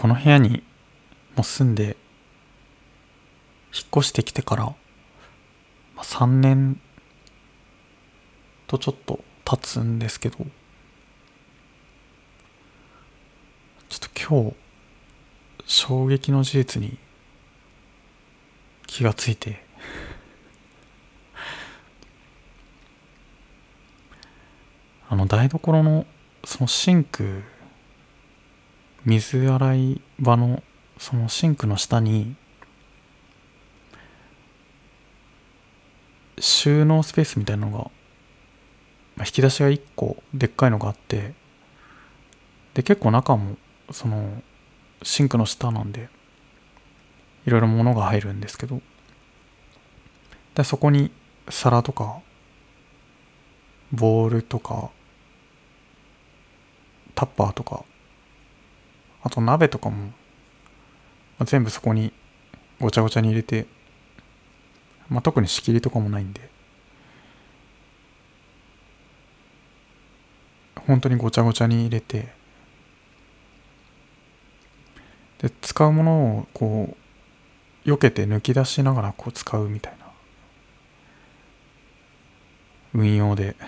この部屋にもう住んで引っ越してきてから、まあ、3年とちょっと経つんですけどちょっと今日衝撃の事実に気がついて あの台所のそのシンク水洗い場のそのシンクの下に収納スペースみたいなのが、引き出しが1個でっかいのがあってで結構中もそのシンクの下なんでいろいろ物が入るんですけどでそこに皿とかボールとかタッパーとかあと鍋とかも全部そこにごちゃごちゃに入れて、まあ、特に仕切りとかもないんで本当にごちゃごちゃに入れてで使うものをこう避けて抜き出しながらこう使うみたいな運用で。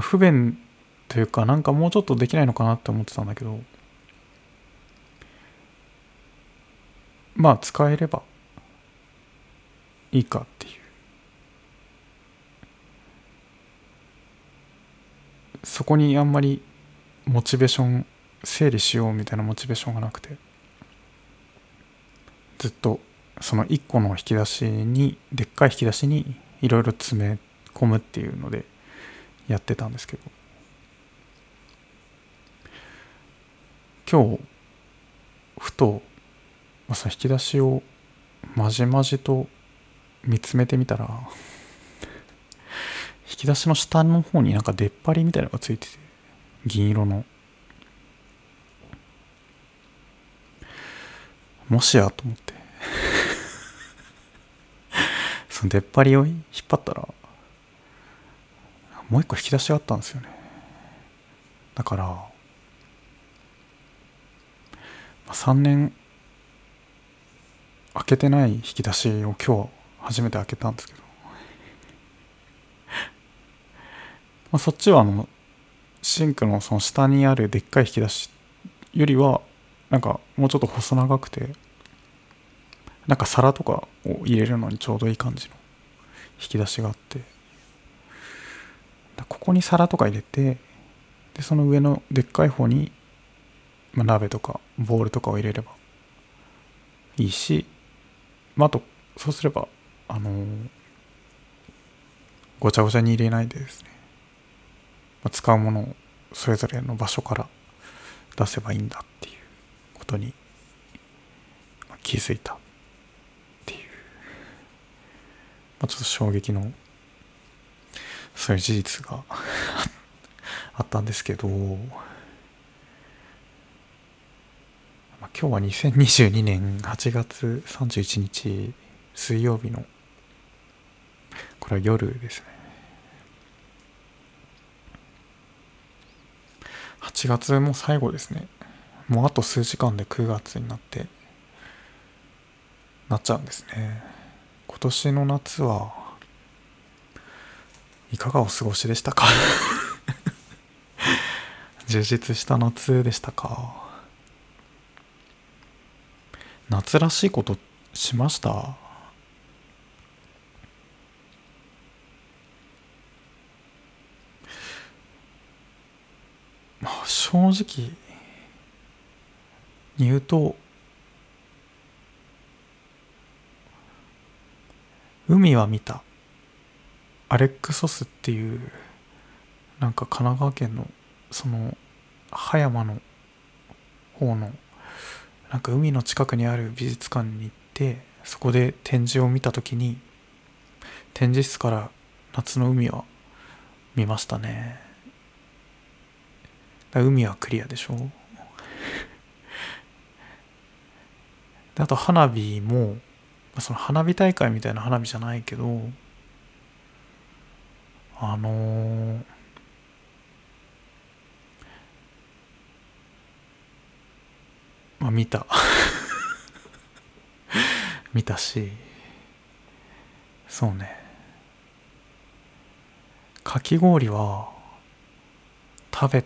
不便というかなんかもうちょっとできないのかなって思ってたんだけど。まあ使えればいいかっていう。そこにあんまりモチベーション整理しようみたいなモチベーションがなくて。ずっとその1個の引き出しにでっかい引き出しにいろいろ詰め込むっていうのでやってたんですけど。今日ふとその引き出しをまじまじと見つめてみたら引き出しの下の方になんか出っ張りみたいなのがついてて銀色の。もしやと思って。その出っ張りを引っ張ったらもう一個引き出しがあったんですよね。だから3年開けてない引き出しを今日初めて開けたんですけど。まあそっちはあのシンクのその下にあるでっかい引き出しよりはなんかもうちょっと細長くてなんか皿とかを入れるのにちょうどいい感じの引き出しがあって。ここに皿とか入れてでその上のでっかい方に、まあ、鍋とかボールとかを入れればいいし、まあ、あとそうすればあのー、ごちゃごちゃに入れないでですね、まあ、使うものをそれぞれの場所から出せばいいんだっていうことに気づいたっていう、まあ、ちょっと衝撃のそういう事実が あったんですけど、まあ、今日は2022年8月31日水曜日のこれは夜ですね。8月も最後ですね。もうあと数時間で9月になってなっちゃうんですね。今年の夏はいかがお過ごしでしたか？充実した夏でしたか？夏らしいことしました？まあ正直に言うと海は見た。アレックソスっていうなんか神奈川県のその葉山の方のなんか海の近くにある美術館に行ってそこで展示を見た時に展示室から夏の海は見ましたね。海はクリアでしょ？であと花火もその花火大会みたいな花火じゃないけどあのー、まあ見た。見たし。そうね。かき氷は食べ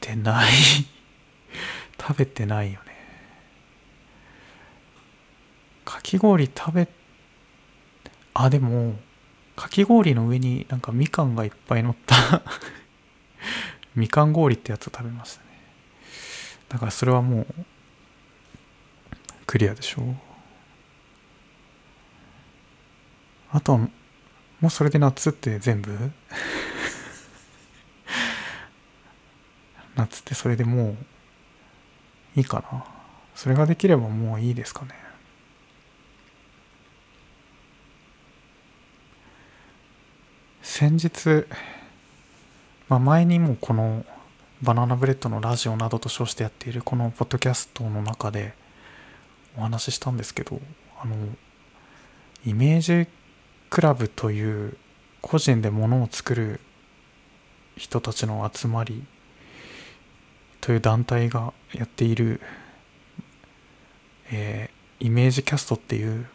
てない。食べてないよね。かき氷食べあでもかき氷の上になんかみかんがいっぱい乗った。みかん氷ってやつを食べましたね。だからそれはもうクリアでしょう。あとはもうそれで夏って全部？夏ってそれでもういいかな。それができればもういいですかね。先日、まあ、前にもこのバナナブレッドのラジオなどと称してやっているこのポッドキャストの中でお話ししたんですけどあのイメージクラブという個人で物を作る人たちの集まりという団体がやっている、えー、イメージキャストっていう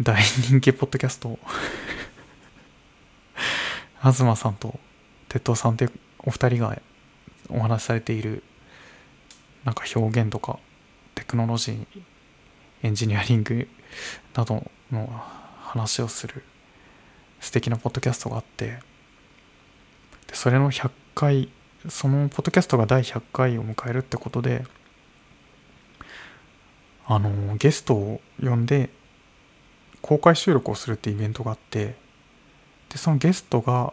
大人気ポッドキャスト東さんと鉄塔さんってお二人がお話しされているなんか表現とかテクノロジーエンジニアリングなどの話をする素敵なポッドキャストがあってでそれの100回そのポッドキャストが第100回を迎えるってことであのゲストを呼んで公開収録をするってイベントがあってでそのゲストが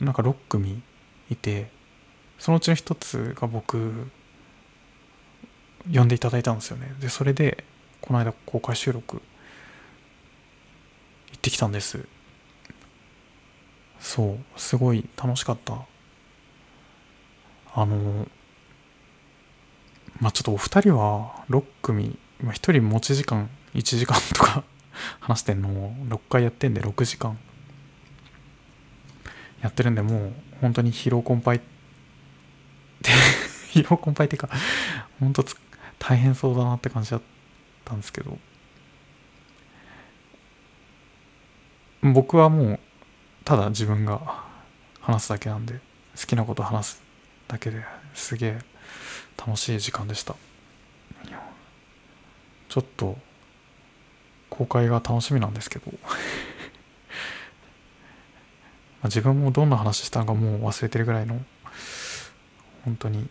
なんか6組いてそのうちの一つが僕呼んでいただいたんですよね。でそれでこの間公開収録行ってきたんです。そうすごい楽しかった。あのまあちょっとお二人は6組、まあ、1人持ち時間1時間とか話してんのを6回やってんで6時間。やってるんでもう本当に疲労困憊って 疲労困憊っていうか本当大変そうだなって感じだったんですけど。僕はもうただ自分が話すだけなんで好きなこと話すだけですげえ楽しい時間でした。ちょっと公開が楽しみなんですけど。自分もどんな話したのかもう忘れてるぐらいの本当に。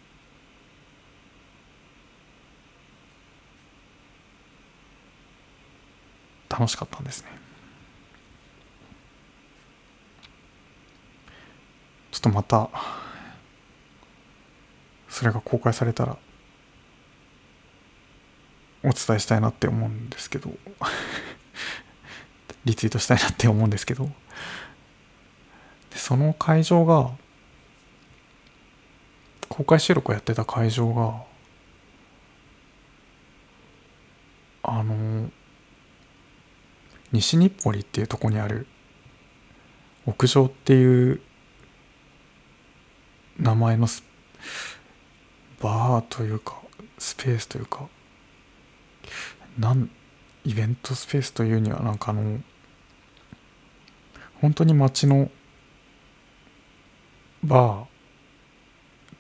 楽しかったんですね。ちょっとまたそれが公開されたらお伝えしたいなって思うんですけど。リツイートしたいなって思うんですけど。その会場が公開収録をやってた会場があの西日暮里っていうとこにある屋上っていう名前のバーというかスペースというかなんイベントスペースというにはなんかあの本当に街のバーっ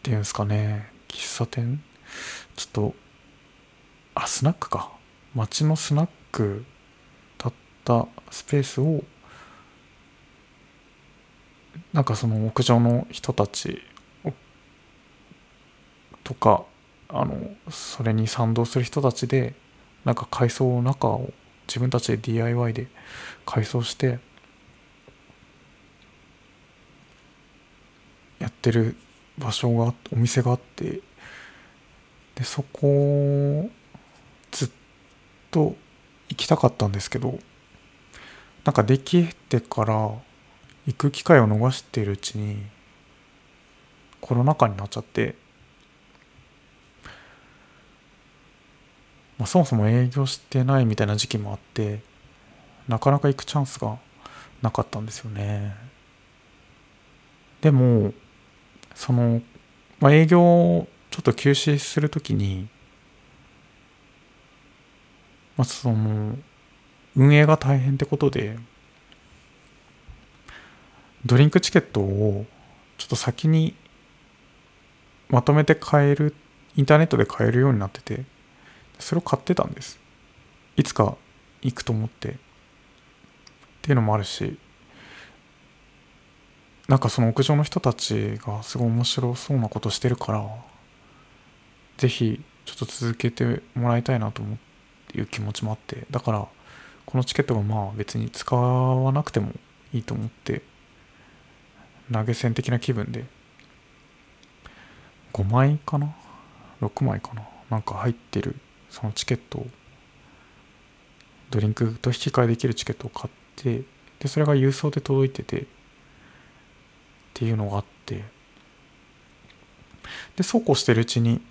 ていうんですかね。喫茶店？ちょっとあスナックか。街のスナックだったスペースをなんかその屋上の人たちとかあのそれに賛同する人たちでなんか改装の中を自分たちで DIY で改装してってる場所がお店があってでそこずっと行きたかったんですけどなんかできてから行く機会を逃しているうちにコロナ禍になっちゃってまあ、そもそも営業してないみたいな時期もあってなかなか行くチャンスがなかったんですよね。でもその、まあ、営業ちょちょっと休止するときに、まあ、その、運営が大変ってことで、ドリンクチケットをちょっと先にまとめて買える、インターネットで買えるようになってて、それを買ってたんです。いつか行くと思って。っていうのもあるし、なんかその屋上の人たちがすごい面白そうなことしてるから、ぜひちょっと続けてもらいたいなと思ういう気持ちもあって、だからこのチケットがまあ別に使わなくてもいいと思って、投げ銭的な気分で、5枚かな ?6 枚かな？なんか入ってるそのチケットを、ドリンクと引き換えできるチケットを買って、で、それが郵送で届いてて、っていうのがあって。でそうこうしてるうちに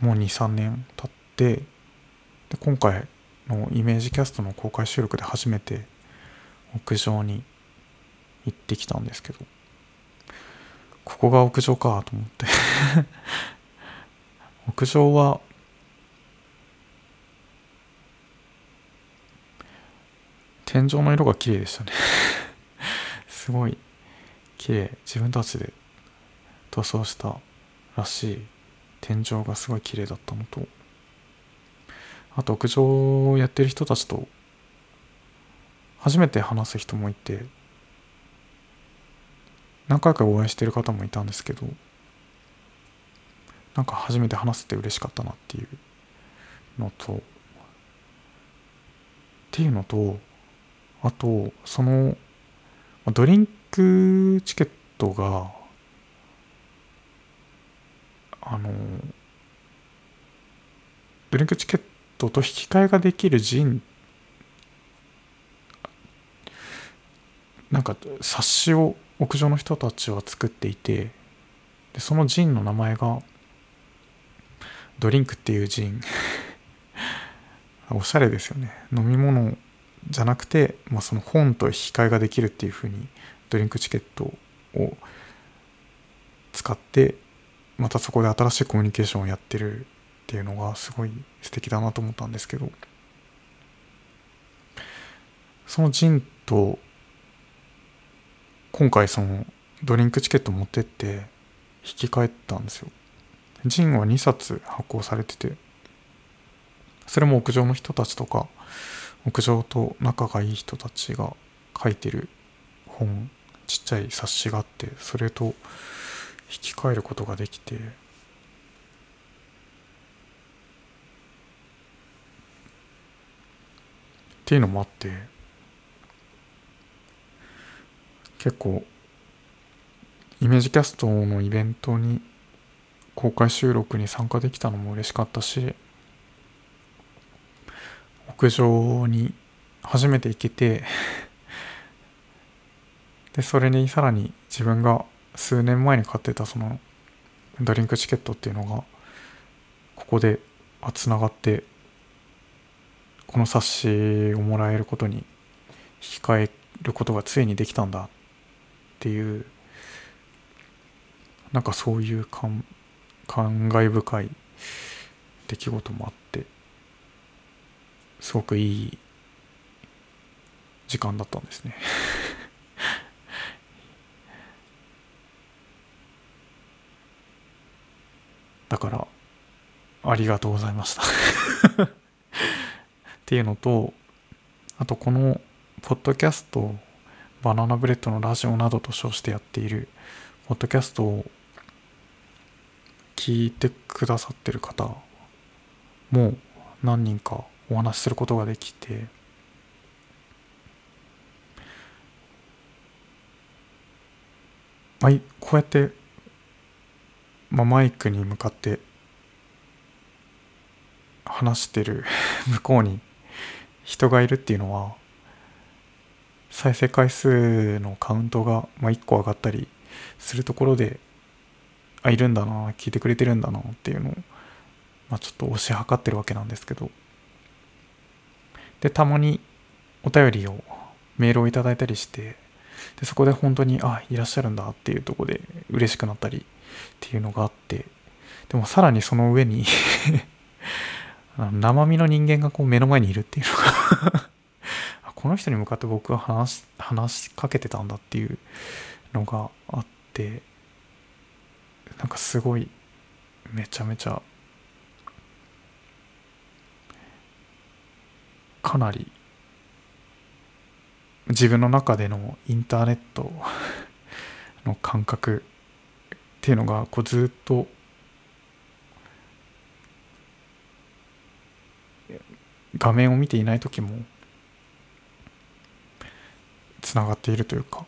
もう23年経ってで今回のイメージキャストの公開収録で初めて屋上に行ってきたんですけど。ここが屋上かと思って。屋上は天井の色が綺麗でしたね。すごい綺麗自分たちで塗装したらしい天井がすごい綺麗だったのと。あと屋上をやってる人たちと初めて話す人もいて何回かお会いしてる方もいたんですけどなんか初めて話せて嬉しかったなっていうのとっていうのとあとそのドリンクチケットがあのドリンクチケットと引き換えができるジンなんか冊子を屋上の人たちは作っていてでそのジンの名前がドリンクっていうジン。おしゃれですよね。飲み物じゃなくて、まあ、その本と引き換えができるっていうふうにドリンクチケットを使ってまたそこで新しいコミュニケーションをやってるっていうのがすごい素敵だなと思ったんですけどそのジンと今回そのドリンクチケット持ってって引き換えたんですよ。ジンは2冊発行されててそれも屋上の人たちとか屋上と仲がいい人たちが書いてる本ちっちゃい冊子があってそれと引き換えることができてっていうのもあって結構イメージキャストのイベントに公開収録に参加できたのも嬉しかったし屋上に初めて行けて でそれにさらに自分が数年前に買ってたそのドリンクチケットっていうのがここでつながってこの冊子をもらえることに引き換えることがついにできたんだっていうなんかそういう感慨深い出来事もあってすごくいい時間だったんですね。だからありがとうございました。っていうのとあとこのポッドキャストバナナブレッドのラジオなどと称してやっているポッドキャストを聞いてくださってる方も何人かお話しすることができて。まあ、こうやって、まあ、マイクに向かって話してる 向こうに人がいるっていうのは再生回数のカウントが、まあ、1個上がったりするところであいるんだな聞いてくれてるんだなっていうのを、まあ、ちょっと推し量ってるわけなんですけど。でたまにお便りをメールをいただいたりしてでそこで本当にあいらっしゃるんだっていうとこで嬉しくなったりっていうのがあってでもさらにその上に 生身の人間がこう目の前にいるっていうのが この人に向かって僕は話話しかけてたんだっていうのがあってなんかすごいめちゃめちゃかなり自分の中でのインターネット の感覚っていうのがこうずっと画面を見ていない時もつながっているというか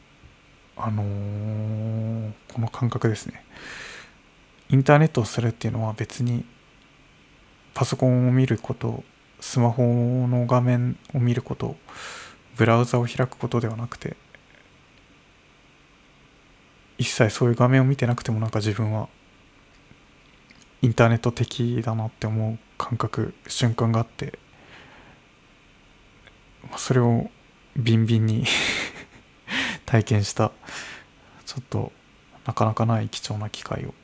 あの、この感覚ですね。インターネットをするっていうのは別にパソコンを見ることスマホの画面を見ることブラウザを開くことではなくて一切そういう画面を見てなくてもなんか自分はインターネット的だなって思う感覚瞬間があってそれをビンビンに 体験したちょっとなかなかない貴重な機会を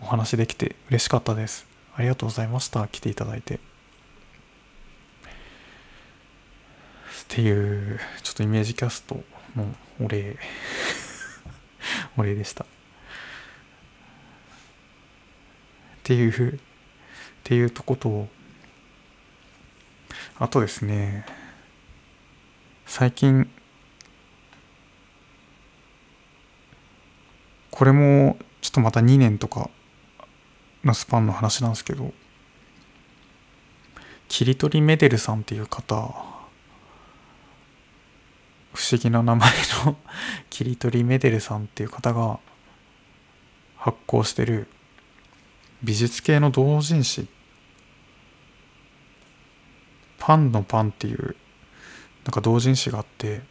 お話できて嬉しかったです。ありがとうございました。来ていただいて。っていうちょっとイメージキャストのお礼。お礼でした。っていうっていうとことあとですね。最近。これもちょっとまた2年とかのスパンの話なんですけど。切り取りメデルさんっていう方。不思議な名前の。切り取りメデルさんっていう方が。発行してる。美術系の同人誌。パンのパンっていう。なんか同人誌があって。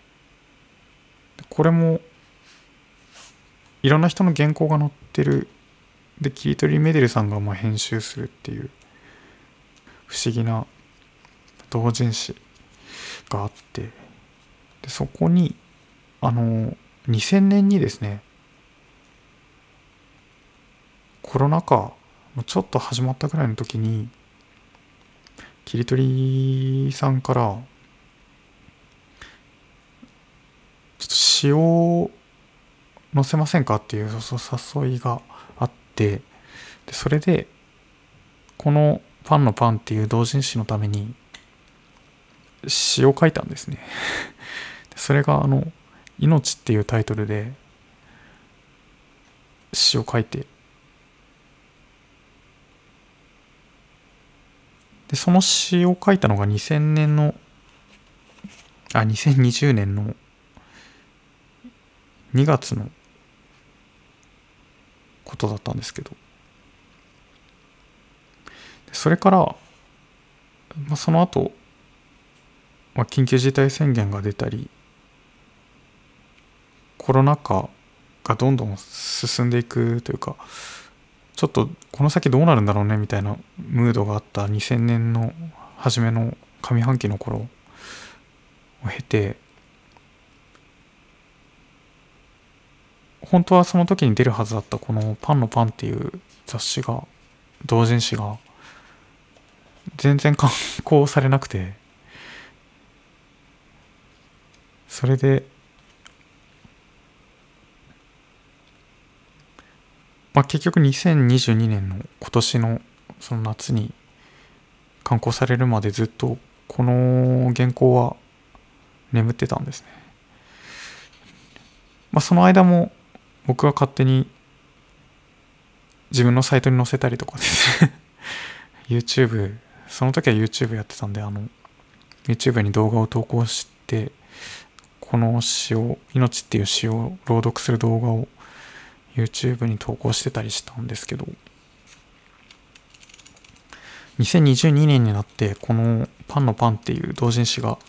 これも。いろんな人の原稿が載ってるで切り取りメデルさんがまあ編集するっていう不思議な同人誌があってでそこにあの2000年にですねコロナ禍ちょっと始まったぐらいの時に切り取りさんからちょっと詩を載せませんかっていう誘いがてでそれでこの「パンのパン」っていう同人誌のために詩を書いたんですね。それがあの「命」っていうタイトルで詩を書いてでその詩を書いたのが2000年のあ2020年の2月のことだったんですけど。それから、まあ、その後、まあ、緊急事態宣言が出たりコロナ禍がどんどん進んでいくというかちょっとこの先どうなるんだろうねみたいなムードがあった2000年の初めの上半期の頃を経て本当はその時に出るはずだったこの「パンのパン」っていう雑誌が同人誌が全然刊行されなくてそれでまあ、結局2022年の今年のその夏に刊行されるまでずっとこの原稿は眠ってたんですね。まあ、その間も僕は勝手に自分のサイトに載せたりとかです。ね YouTube その時は YouTube やってたんであの YouTube に動画を投稿してこの詩を「命」っていう詩を朗読する動画を YouTube に投稿してたりしたんですけど。2022年になってこの「パンのパン」っていう同人誌が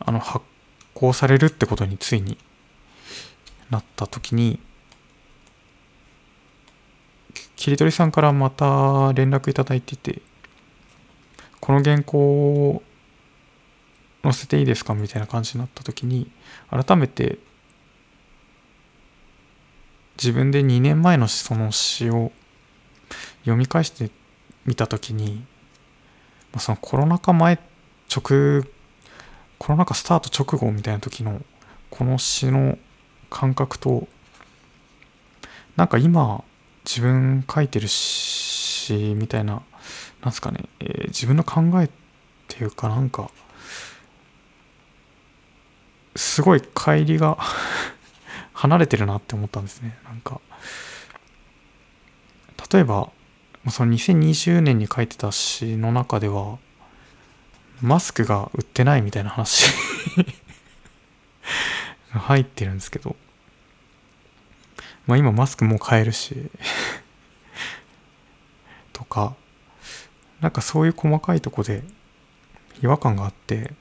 あの発行されるってことについになった時に切り取りさんからまた連絡いただいててこの原稿を載せていいですかみたいな感じになった時に改めて自分で2年前のその詩を読み返してみた時にそのコロナ禍前直コロナ禍スタート直後みたいな時のこの詩の感覚となんか今自分書いてる詩みたいななんすかね、えー、自分の考えっていうかなんかすごい乖離が 離れてるなって思ったんですね。なんか例えばその2020年に書いてた詩の中ではマスクが売ってないみたいな話 入ってるんですけどまあ今マスクも買えるし。とかなんかそういう細かいとこで違和感があって。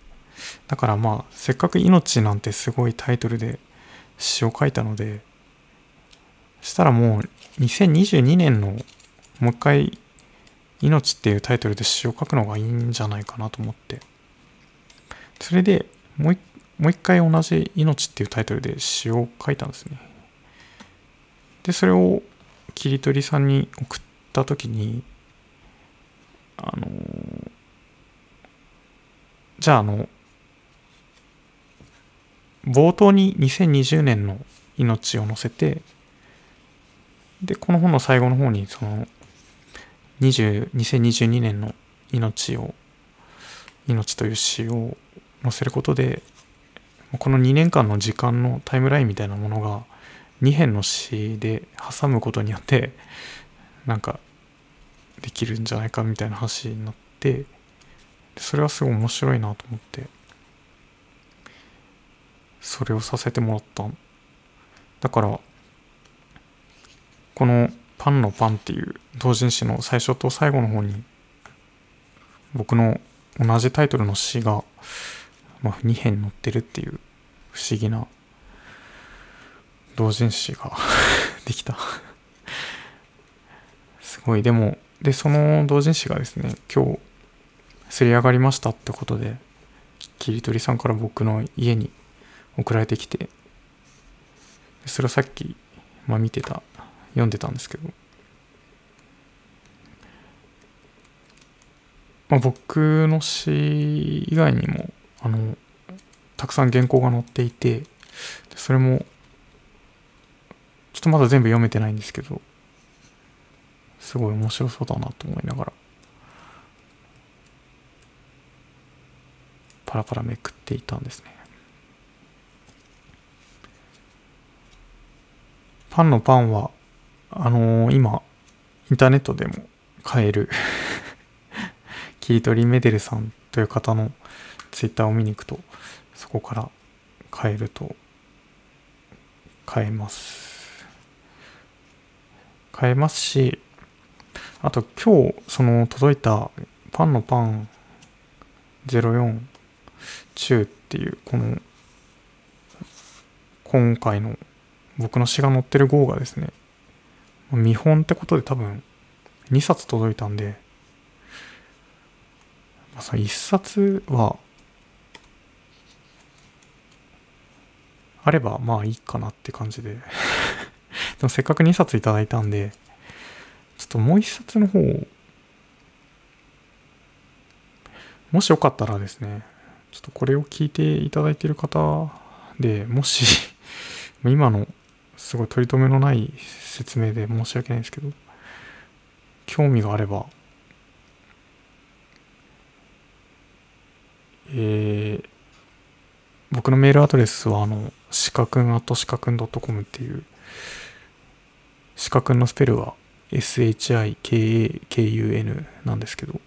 だからまあせっかく「命」なんてすごいタイトルで詩を書いたのでしたらもう2022年のもう一回「命」っていうタイトルで詩を書くのがいいんじゃないかなと思って。それでもうもう一回同じ「命」っていうタイトルで詩を書いたんですね。でそれを切り取りさんに送った時にあのじゃああの冒頭に2020年の命を載せてでこの本の最後の方にその2022年の命を命という詩を載せることでこの2年間の時間のタイムラインみたいなものが2編の詩で挟むことによってなんかできるんじゃないかみたいな話になってそれはすごい面白いなと思ってそれをさせてもらった。だからこの「パンのパン」っていう同人誌の最初と最後の方に僕の同じタイトルの詩が、ま、2編載ってるっていう不思議な同人誌が できた。すごい。でもでその同人誌がですね今日すり上がりましたってことで切り取りさんから僕の家に送られてきてそれをさっき、まあ、見てた読んでたんですけど、まあ、僕の詩以外にもあのたくさん原稿が載っていてそれもちょっとまだ全部読めてないんですけどすごい面白そうだなと思いながらパラパラめくっていたんですねパンのパンは、あのー、今、インターネットでも買える 切り取りメデルさんという方のツイッターを見に行くと、そこから買えると、買えます。買えますし、あと今日、その届いたパンのパン04中っていう、この、今回の僕の詩が載ってる号がですね、見本ってことで多分2冊届いたんで、まあ、その1冊は、あればまあいいかなって感じでで。もせっかく2冊いただいたんで、ちょっともう1冊の方もしよかったらですね、ちょっとこれを聞いていただいている方でもし 今のすごい取り留めのない説明で申し訳ないですけど興味があればえー、僕のメールアドレスはあのしかくんあとしかくん .com っていうしかくんのスペルは SHIKAKUN なんですけど。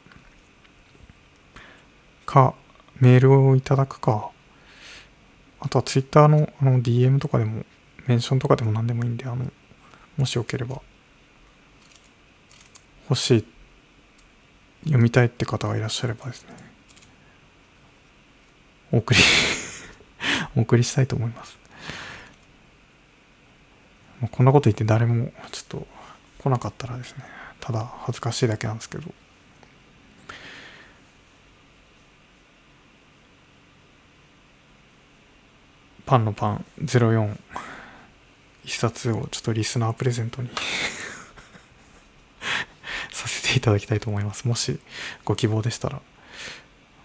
かメールをいただくか。あとはツイッターのあの DM とかでもメンションとかでも何でもいいんで、あの、もしよければ、欲しい、読みたいって方がいらっしゃればですね、お送り お送りしたいと思います。こんなこと言って誰もちょっと来なかったらですね、ただ恥ずかしいだけなんですけど、パンのパン04一冊をちょっとリスナープレゼントに。させていただきたいと思います。もしご希望でしたら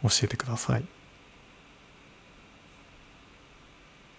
教えてください。